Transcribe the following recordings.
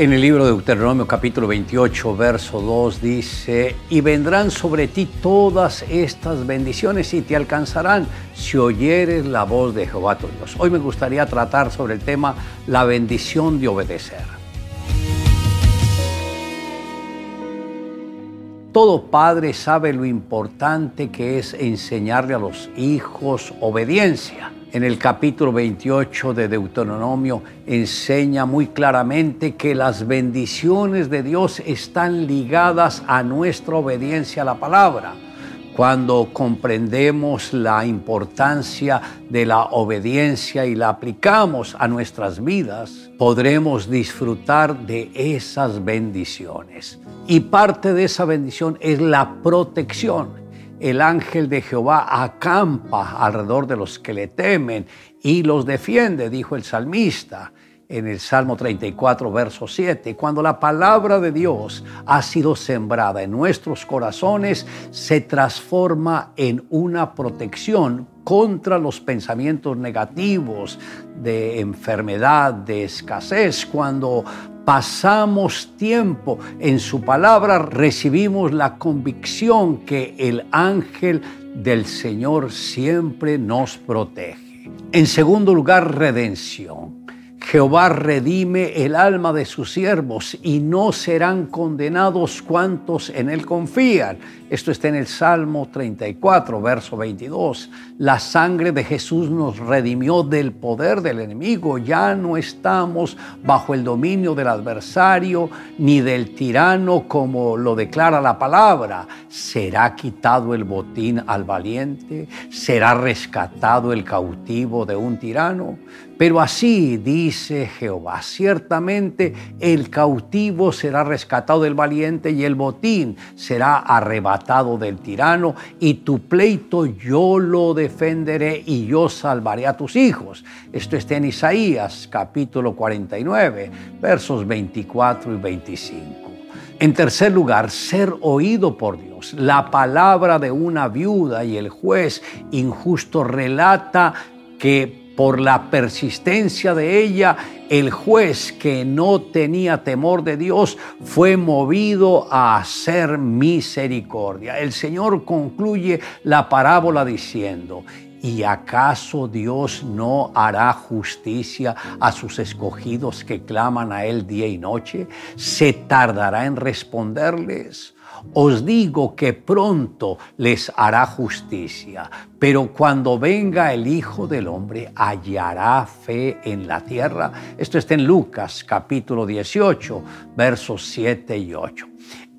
En el libro de Deuteronomio capítulo 28, verso 2 dice, y vendrán sobre ti todas estas bendiciones y te alcanzarán si oyeres la voz de Jehová tu Dios. Hoy me gustaría tratar sobre el tema la bendición de obedecer. Todo padre sabe lo importante que es enseñarle a los hijos obediencia en el capítulo 28 de Deuteronomio enseña muy claramente que las bendiciones de Dios están ligadas a nuestra obediencia a la palabra. Cuando comprendemos la importancia de la obediencia y la aplicamos a nuestras vidas, podremos disfrutar de esas bendiciones. Y parte de esa bendición es la protección el ángel de Jehová acampa alrededor de los que le temen y los defiende, dijo el salmista en el Salmo 34, verso 7. Cuando la palabra de Dios ha sido sembrada en nuestros corazones, se transforma en una protección contra los pensamientos negativos de enfermedad, de escasez. Cuando pasamos tiempo en su palabra, recibimos la convicción que el ángel del Señor siempre nos protege. En segundo lugar, redención. Jehová redime el alma de sus siervos y no serán condenados cuantos en él confían. Esto está en el Salmo 34, verso 22. La sangre de Jesús nos redimió del poder del enemigo. Ya no estamos bajo el dominio del adversario ni del tirano como lo declara la palabra. ¿Será quitado el botín al valiente? ¿Será rescatado el cautivo de un tirano? Pero así dice Jehová, ciertamente el cautivo será rescatado del valiente y el botín será arrebatado del tirano y tu pleito yo lo defenderé y yo salvaré a tus hijos. Esto está en Isaías capítulo 49, versos 24 y 25. En tercer lugar, ser oído por Dios. La palabra de una viuda y el juez injusto relata que por la persistencia de ella, el juez que no tenía temor de Dios fue movido a hacer misericordia. El Señor concluye la parábola diciendo, ¿Y acaso Dios no hará justicia a sus escogidos que claman a Él día y noche? ¿Se tardará en responderles? Os digo que pronto les hará justicia, pero cuando venga el Hijo del Hombre, hallará fe en la tierra. Esto está en Lucas capítulo 18, versos 7 y 8.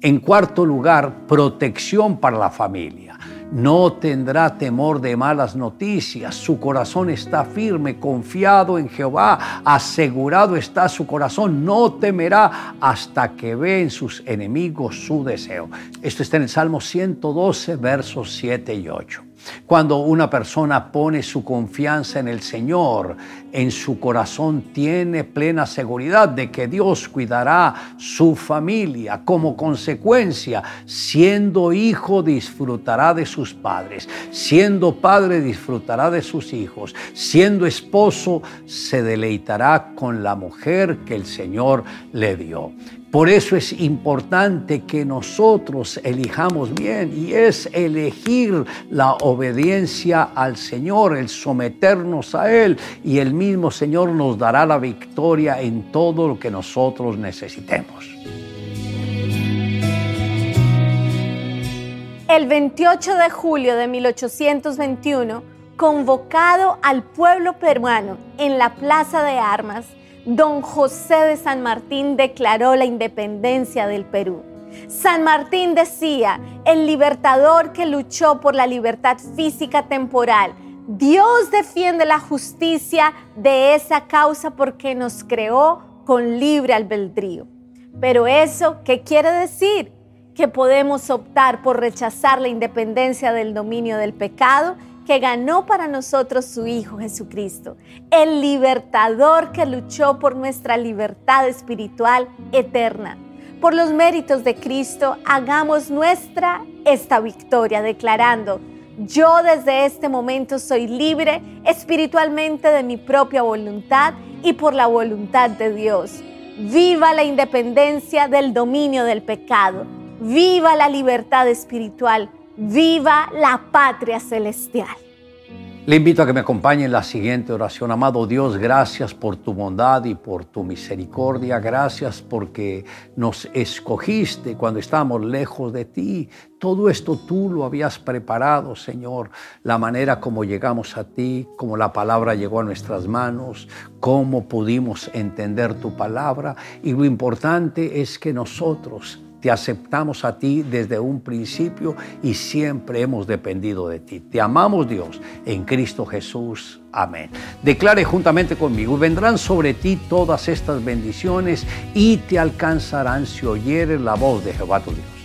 En cuarto lugar, protección para la familia no tendrá temor de malas noticias. Su corazón está firme, confiado en Jehová, asegurado está su corazón. No temerá hasta que ve en sus enemigos su deseo. Esto está en el Salmo 112, versos 7 y 8. Cuando una persona pone su confianza en el Señor, en su corazón tiene plena seguridad de que Dios cuidará su familia. Como consecuencia, siendo hijo, disfrutará de sus padres. Siendo padre, disfrutará de sus hijos. Siendo esposo, se deleitará con la mujer que el Señor le dio. Por eso es importante que nosotros elijamos bien y es elegir la obediencia al Señor, el someternos a Él y el mismo Señor nos dará la victoria en todo lo que nosotros necesitemos. El 28 de julio de 1821, convocado al pueblo peruano en la Plaza de Armas, don José de San Martín declaró la independencia del Perú. San Martín decía, el libertador que luchó por la libertad física temporal, Dios defiende la justicia de esa causa porque nos creó con libre albedrío. Pero eso, ¿qué quiere decir? Que podemos optar por rechazar la independencia del dominio del pecado que ganó para nosotros su Hijo Jesucristo, el libertador que luchó por nuestra libertad espiritual eterna. Por los méritos de Cristo, hagamos nuestra esta victoria declarando, yo desde este momento soy libre espiritualmente de mi propia voluntad y por la voluntad de Dios. Viva la independencia del dominio del pecado. Viva la libertad espiritual. Viva la patria celestial. Le invito a que me acompañe en la siguiente oración. Amado Dios, gracias por tu bondad y por tu misericordia. Gracias porque nos escogiste cuando estábamos lejos de ti. Todo esto tú lo habías preparado, Señor. La manera como llegamos a ti, como la palabra llegó a nuestras manos, cómo pudimos entender tu palabra. Y lo importante es que nosotros te aceptamos a ti desde un principio y siempre hemos dependido de ti. Te amamos Dios en Cristo Jesús. Amén. Declare juntamente conmigo, vendrán sobre ti todas estas bendiciones y te alcanzarán si oyeres la voz de Jehová tu Dios.